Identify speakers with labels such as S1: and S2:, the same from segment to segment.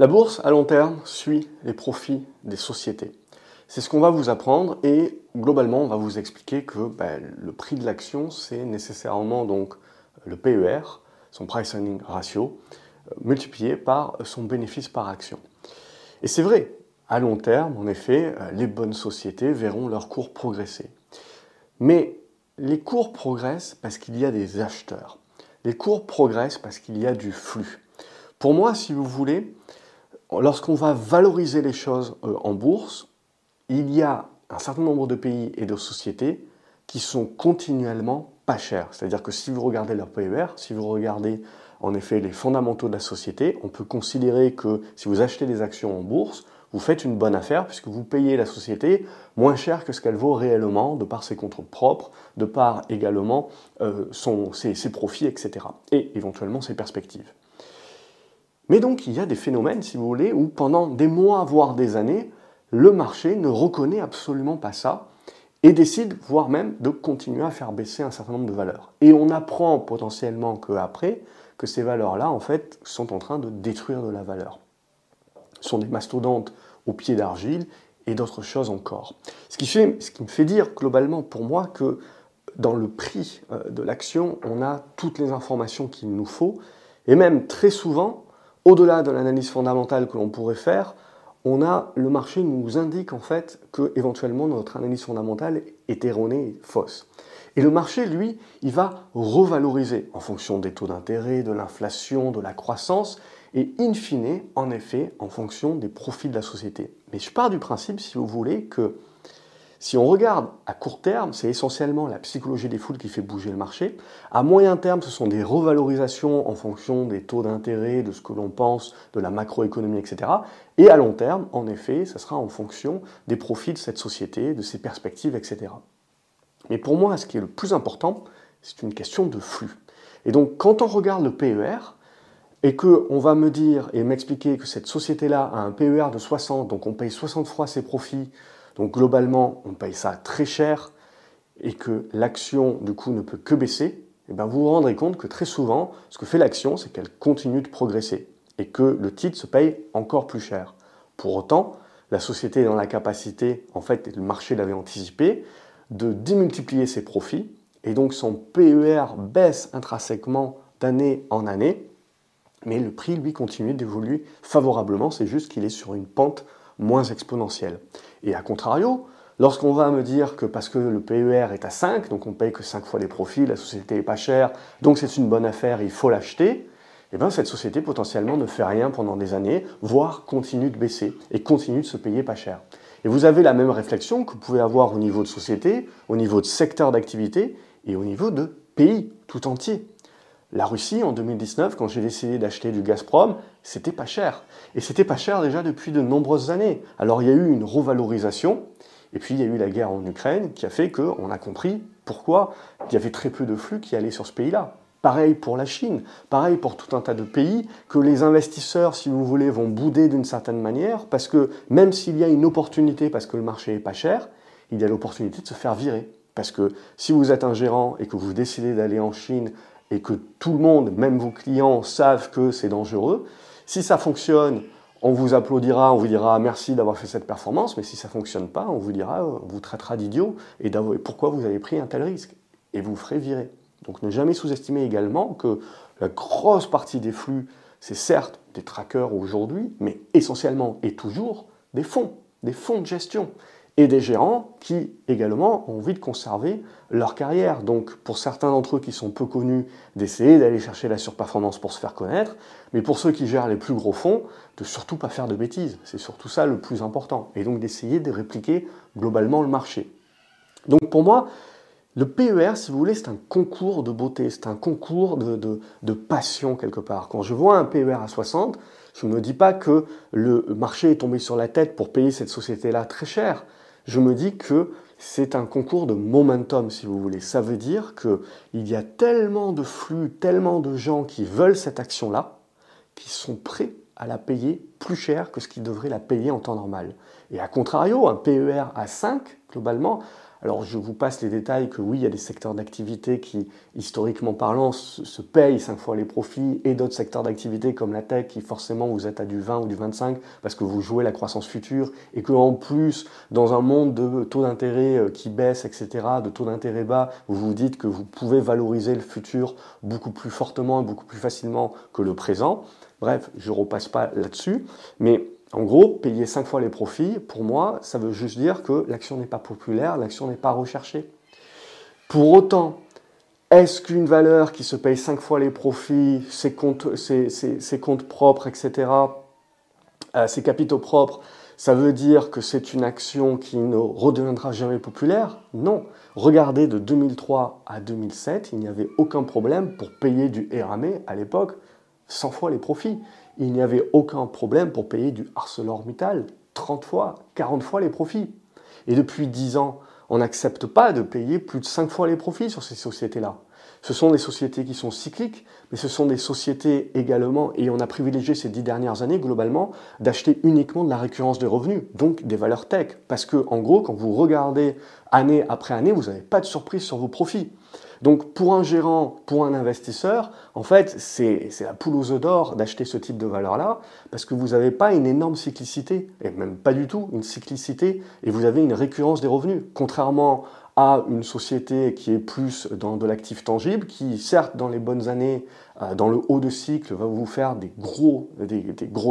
S1: La bourse, à long terme, suit les profits des sociétés. C'est ce qu'on va vous apprendre et globalement, on va vous expliquer que ben, le prix de l'action, c'est nécessairement donc le PER, son price earning ratio, euh, multiplié par son bénéfice par action. Et c'est vrai, à long terme, en effet, euh, les bonnes sociétés verront leur cours progresser. Mais les cours progressent parce qu'il y a des acheteurs. Les cours progressent parce qu'il y a du flux. Pour moi, si vous voulez, lorsqu'on va valoriser les choses euh, en bourse, il y a un certain nombre de pays et de sociétés qui sont continuellement pas chers. C'est-à-dire que si vous regardez leur PER, si vous regardez en effet les fondamentaux de la société, on peut considérer que si vous achetez des actions en bourse, vous faites une bonne affaire puisque vous payez la société moins cher que ce qu'elle vaut réellement de par ses contrôles propres, de par également euh, ses profits, etc. Et éventuellement ses perspectives. Mais donc il y a des phénomènes, si vous voulez, où pendant des mois, voire des années, le marché ne reconnaît absolument pas ça et décide, voire même, de continuer à faire baisser un certain nombre de valeurs. Et on apprend potentiellement qu'après, que ces valeurs-là, en fait, sont en train de détruire de la valeur. Ce sont des mastodontes au pied d'argile et d'autres choses encore. Ce qui, fait, ce qui me fait dire globalement pour moi que dans le prix euh, de l'action, on a toutes les informations qu'il nous faut, et même très souvent, au-delà de l'analyse fondamentale que l'on pourrait faire, le marché nous indique en fait que éventuellement notre analyse fondamentale est erronée et fausse. Et le marché, lui, il va revaloriser en fonction des taux d'intérêt, de l'inflation, de la croissance, et in fine, en effet, en fonction des profits de la société. Mais je pars du principe, si vous voulez, que si on regarde à court terme, c'est essentiellement la psychologie des foules qui fait bouger le marché. À moyen terme, ce sont des revalorisations en fonction des taux d'intérêt, de ce que l'on pense, de la macroéconomie, etc. Et à long terme, en effet, ce sera en fonction des profits de cette société, de ses perspectives, etc. Mais pour moi, ce qui est le plus important, c'est une question de flux. Et donc, quand on regarde le PER, et qu'on va me dire et m'expliquer que cette société-là a un PER de 60, donc on paye 60 fois ses profits, donc globalement, on paye ça très cher et que l'action, du coup, ne peut que baisser, et eh bien vous vous rendrez compte que très souvent, ce que fait l'action, c'est qu'elle continue de progresser et que le titre se paye encore plus cher. Pour autant, la société est dans la capacité, en fait, le marché l'avait anticipé, de démultiplier ses profits et donc son PER baisse intrinsèquement d'année en année, mais le prix, lui, continue d'évoluer favorablement, c'est juste qu'il est sur une pente moins exponentielle. Et à contrario, lorsqu'on va me dire que parce que le PER est à 5, donc on paye que 5 fois les profits, la société est pas chère, donc c'est une bonne affaire, il faut l'acheter, eh bien cette société potentiellement ne fait rien pendant des années, voire continue de baisser et continue de se payer pas cher. Et vous avez la même réflexion que vous pouvez avoir au niveau de société, au niveau de secteur d'activité et au niveau de pays tout entier. La Russie, en 2019, quand j'ai décidé d'acheter du Gazprom, c'était pas cher. Et c'était pas cher déjà depuis de nombreuses années. Alors il y a eu une revalorisation, et puis il y a eu la guerre en Ukraine qui a fait qu'on a compris pourquoi il y avait très peu de flux qui allaient sur ce pays-là. Pareil pour la Chine, pareil pour tout un tas de pays que les investisseurs, si vous voulez, vont bouder d'une certaine manière, parce que même s'il y a une opportunité, parce que le marché est pas cher, il y a l'opportunité de se faire virer. Parce que si vous êtes un gérant et que vous décidez d'aller en Chine et que tout le monde, même vos clients, savent que c'est dangereux, si ça fonctionne, on vous applaudira, on vous dira merci d'avoir fait cette performance, mais si ça ne fonctionne pas, on vous dira, on vous traitera d'idiot et pourquoi vous avez pris un tel risque? Et vous ferez virer. Donc ne jamais sous-estimer également que la grosse partie des flux, c'est certes des trackers aujourd'hui, mais essentiellement et toujours des fonds, des fonds de gestion et des gérants qui également ont envie de conserver leur carrière. Donc pour certains d'entre eux qui sont peu connus, d'essayer d'aller chercher la surperformance pour se faire connaître, mais pour ceux qui gèrent les plus gros fonds, de surtout pas faire de bêtises. C'est surtout ça le plus important. Et donc d'essayer de répliquer globalement le marché. Donc pour moi, le PER, si vous voulez, c'est un concours de beauté, c'est un concours de, de, passion quelque part. Quand je vois un PER à 60, je ne me dis pas que le marché est tombé sur la tête pour payer cette société-là très cher je me dis que c'est un concours de momentum, si vous voulez. Ça veut dire qu'il y a tellement de flux, tellement de gens qui veulent cette action-là, qui sont prêts à la payer plus cher que ce qu'ils devraient la payer en temps normal. Et à contrario, un PER à 5, globalement, Alors je vous passe les détails que oui, il y a des secteurs d'activité qui, historiquement parlant, se, payent 5 fois les profits et d'autres secteurs d'activité comme la tech qui forcément vous êtes à du 20 ou du 25 parce que vous jouez la croissance future et que en plus, dans un monde de taux d'intérêt euh, qui baisse, etc., de taux d'intérêt bas, vous vous dites que vous pouvez valoriser le futur beaucoup plus fortement et beaucoup plus facilement que le présent. Bref, je repasse pas là-dessus, mais en gros, payer 5 fois les profits, pour moi, ça veut juste dire que l'action n'est pas populaire, l'action n'est pas recherchée. Pour autant, est-ce qu'une valeur qui se paye 5 fois les profits, ses comptes, propres, etc., euh, ses capitaux propres, ça veut dire que c'est une action qui ne redeviendra jamais populaire? Non. Regardez de 2003 à 2007, il n'y avait aucun problème pour payer du RAME à l'époque 100 fois les profits il n'y avait aucun problème pour payer du ArcelorMittal 30 fois, 40 fois les profits. Et depuis 10 ans, on n'accepte pas de payer plus de 5 fois les profits sur ces sociétés-là. Ce sont des sociétés qui sont cycliques, mais ce sont des sociétés également, et on a privilégié ces 10 dernières années globalement, d'acheter uniquement de la récurrence des revenus, donc des valeurs tech. Parce que, en gros, quand vous regardez année après année, vous n'avez pas de surprise sur vos profits. Donc pour un gérant, pour un investisseur, en fait, c'est la poule aux œufs d'or d'acheter ce type de valeur-là, parce que vous n'avez pas une énorme cyclicité, et même pas du tout une cyclicité, et vous avez une récurrence des revenus. Contrairement à une société qui est plus dans de l'actif tangible, qui certes dans les bonnes années, euh, dans le haut de cycle, va vous faire des gros,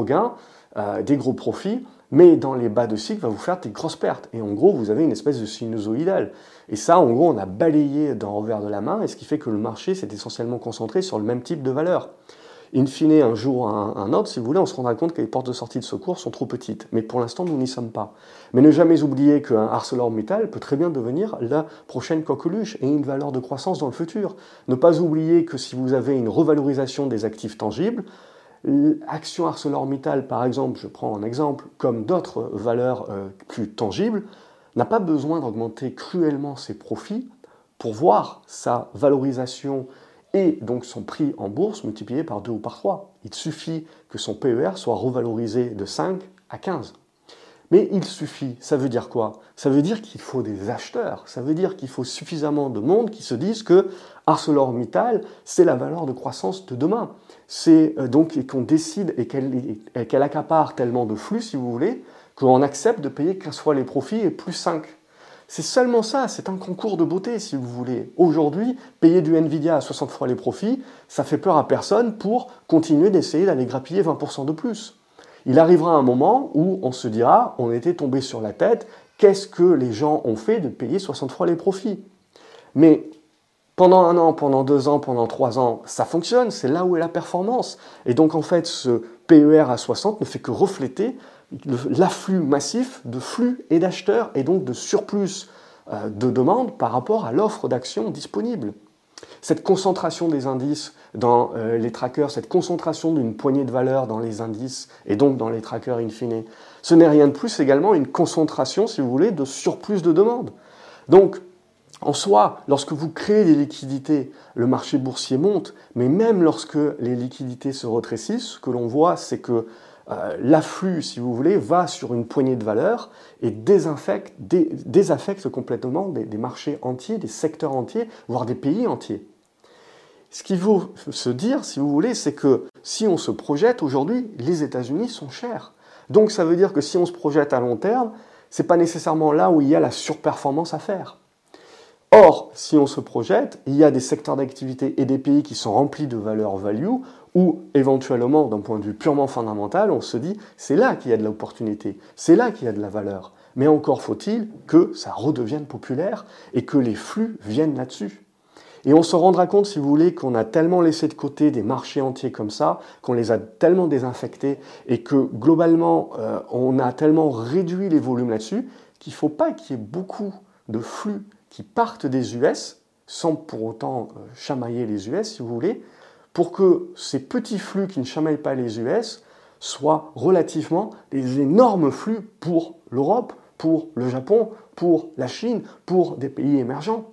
S1: gains, euh, des gros profits, mais dans les bas de cycle va vous faire des grosses pertes. Et en gros, vous avez une espèce de sinusoïdale. Et ça, en gros, on a balayé d'un revers de la main, et ce qui fait que le marché s'est essentiellement concentré sur le même type de valeur. In fine, un jour ou un, autre, si vous voulez, on se rendra compte que les portes de sortie de secours sont trop petites. Mais pour l'instant, nous n'y sommes pas. Mais ne jamais oublier qu'un ArcelorMittal peut très bien devenir la prochaine coqueluche et une valeur de croissance dans le futur. Ne pas oublier que si vous avez une revalorisation des actifs tangibles, Action ArcelorMittal, par exemple, je prends un exemple, comme d'autres valeurs euh, plus tangibles, n'a pas besoin d'augmenter cruellement ses profits pour voir sa valorisation et donc son prix en bourse multiplié par 2 ou par 3. Il suffit que son PER soit revalorisé de 5 à 15. Mais il suffit, ça veut dire quoi? Ça veut dire qu'il faut des acheteurs, ça veut dire qu'il faut suffisamment de monde qui se disent que ArcelorMittal, c'est la valeur de croissance de demain. C'est euh, donc qu'on décide et qu'elle accapare tellement de flux, si vous voulez, qu'on accepte de payer 15 fois les profits et plus 5. C'est seulement ça, c'est un concours de beauté si vous voulez. Aujourd'hui, payer du Nvidia à 60 fois les profits, ça fait peur à personne pour continuer d'essayer d'aller grappiller 20% de plus. Il arrivera un moment où on se dira, on était tombé sur la tête, qu'est-ce que les gens ont fait de payer 60 fois les profits? Mais pendant un an, pendant deux ans, pendant trois ans, ça fonctionne, c'est là où est la performance. Et donc en fait, ce PER à 60 ne fait que refléter l'afflux massif de flux et d'acheteurs et donc de surplus euh, de demandes par rapport à l'offre d'actions disponible. Cette concentration des indices dans euh, les trackers, cette concentration d'une poignée de valeurs dans les indices et donc dans les trackers in fine, ce n'est rien de plus également une concentration, si vous voulez, de surplus de demandes. Donc, en soi, lorsque vous créez des liquidités, le marché boursier monte, mais même lorsque les liquidités se rétrécissent, ce que l'on voit, c'est que euh, l'afflux, si vous voulez, va sur une poignée de valeurs et désinfecte, désaffecte complètement des, marchés entiers, des secteurs entiers, voire des pays entiers. Ce qu'il faut se dire, si vous voulez, c'est que si on se projette aujourd'hui, les États-Unis sont chers. Donc ça veut dire que si on se projette à long terme, ce n'est pas nécessairement là où il y a la surperformance à faire. Or, si on se projette, il y a des secteurs d'activité et des pays qui sont remplis de valeurs value ou éventuellement, d'un point de vue purement fondamental, on se dit c'est là qu'il y a de l'opportunité, c'est là qu'il y a de la valeur. Mais encore faut-il que ça redevienne populaire et que les flux viennent là-dessus. Et on se rendra compte, si vous voulez, qu'on a tellement laissé de côté des marchés entiers comme ça, qu'on les a tellement désinfectés et que globalement, euh, on a tellement réduit les volumes là-dessus qu'il ne faut pas qu'il y ait beaucoup de flux qui partent des US, sans pour autant euh, chamailler les US, si vous voulez, pour que ces petits flux qui ne chamaillent pas les US soient relativement des énormes flux pour l'Europe, pour le Japon, pour la Chine, pour des pays émergents.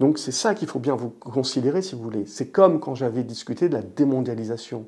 S1: Donc c'est ça qu'il faut bien vous considérer si vous voulez. C'est comme quand j'avais discuté de la démondialisation.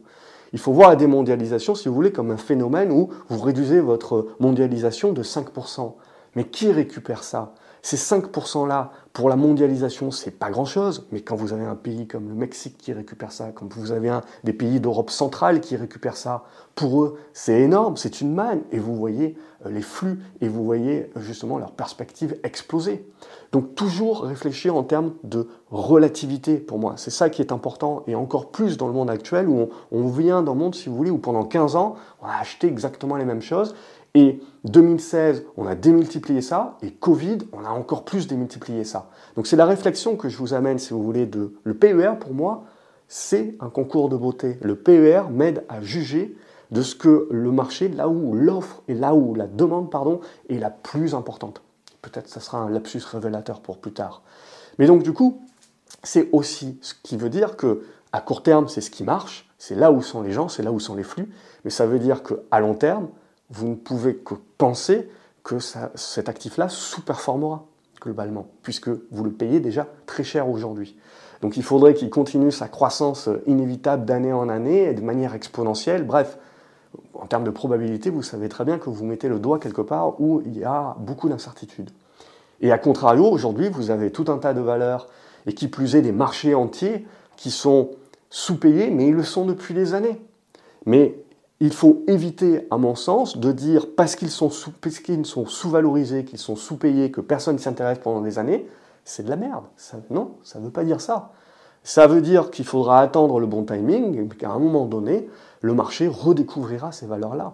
S1: Il faut voir la démondialisation, si vous voulez, comme un phénomène où vous réduisez votre mondialisation de 5%. Mais qui récupère ça? Ces 5%-là, pour la mondialisation, c'est pas grand-chose, mais quand vous avez un pays comme le Mexique qui récupère ça, quand vous avez des pays d'Europe centrale qui récupèrent ça, pour eux, c'est énorme, c'est une manne, et vous voyez euh, les flux, et vous voyez euh, justement leurs perspectives exploser. Donc toujours réfléchir en termes de relativité, pour moi. C'est ça qui est important, et encore plus dans le monde actuel, où on, on vient d'un monde, si vous voulez, où pendant 15 ans, on a acheté exactement les mêmes choses, et 2016, on a démultiplié ça, et Covid, on a encore plus démultiplié ça. Donc c'est la réflexion que je vous amène, si vous voulez, de le PER, pour moi, c'est un concours de beauté. Le PER m'aide à juger de ce que le marché, là où l'offre et là où la demande, pardon, est la plus importante. Peut-être ça sera un lapsus révélateur pour plus tard. Mais donc du coup, c'est aussi ce qui veut dire que à court terme, c'est ce qui marche, c'est là où sont les gens, c'est là où sont les flux, mais ça veut dire qu'à long terme, vous ne pouvez que penser que cet actif-là sous-performera globalement, puisque vous le payez déjà très cher aujourd'hui. Donc il faudrait qu'il continue sa croissance inévitable d'année en année et de manière exponentielle. Bref, en termes de probabilité, vous savez très bien que vous mettez le doigt quelque part où il y a beaucoup d'incertitudes. Et à contrario, aujourd'hui, vous avez tout un tas de valeurs, et qui plus est des marchés entiers, qui sont sous-payés, mais ils le sont depuis des années. Mais il faut éviter, à mon sens, de dire parce qu'ils sont sous, sont sous-valorisés, qu'ils sont sous-payés, que personne ne s'intéresse pendant des années, c'est de la merde. non, ça ne veut pas dire ça. Ça veut dire qu'il faudra attendre le bon timing et qu'à un moment donné, le marché redécouvrira ces valeurs-là.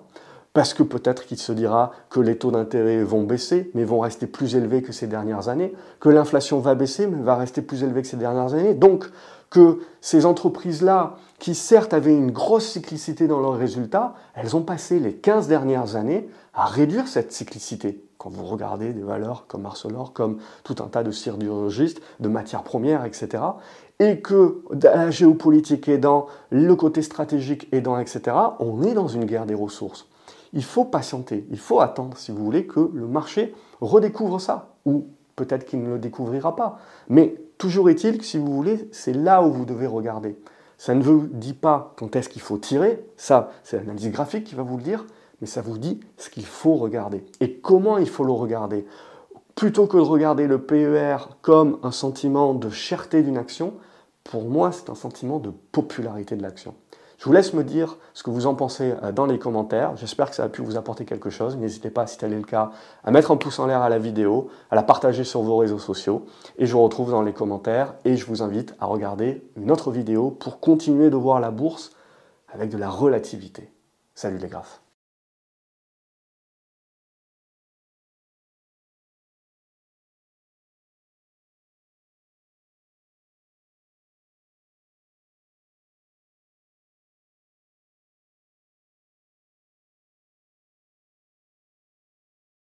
S1: Parce que peut-être qu'il se dira que les taux d'intérêt vont baisser, mais vont rester plus élevés que ces dernières années, que l'inflation va baisser, mais va rester plus élevée que ces dernières années. Donc, que ces entreprises-là, qui certes avaient une grosse cyclicité dans leurs résultats, elles ont passé les 15 dernières années à réduire cette cyclicité. Quand vous regardez des valeurs comme Arcelor, comme tout un tas de sidérurgistes, de matières premières, etc., et que la géopolitique aidant, le côté stratégique aidant, etc., on est dans une guerre des ressources. Il faut patienter, il faut attendre, si vous voulez, que le marché redécouvre ça, ou peut-être qu'il ne le découvrira pas. Mais Toujours est-il que si vous voulez, c'est là où vous devez regarder. Ça ne vous dit pas quand est-ce qu'il faut tirer, ça c'est l'analyse graphique qui va vous le dire, mais ça vous dit ce qu'il faut regarder et comment il faut le regarder? Plutôt que de regarder le PER comme un sentiment de cherté d'une action, pour moi c'est un sentiment de popularité de l'action. Je vous laisse me dire ce que vous en pensez euh, dans les commentaires. J'espère que ça a pu vous apporter quelque chose. N'hésitez pas, si tel est le cas, à mettre un pouce en l'air à la vidéo, à la partager sur vos réseaux sociaux. Et je vous retrouve dans les commentaires et je vous invite à regarder une autre vidéo pour continuer de voir la bourse avec de la relativité. Salut les graphes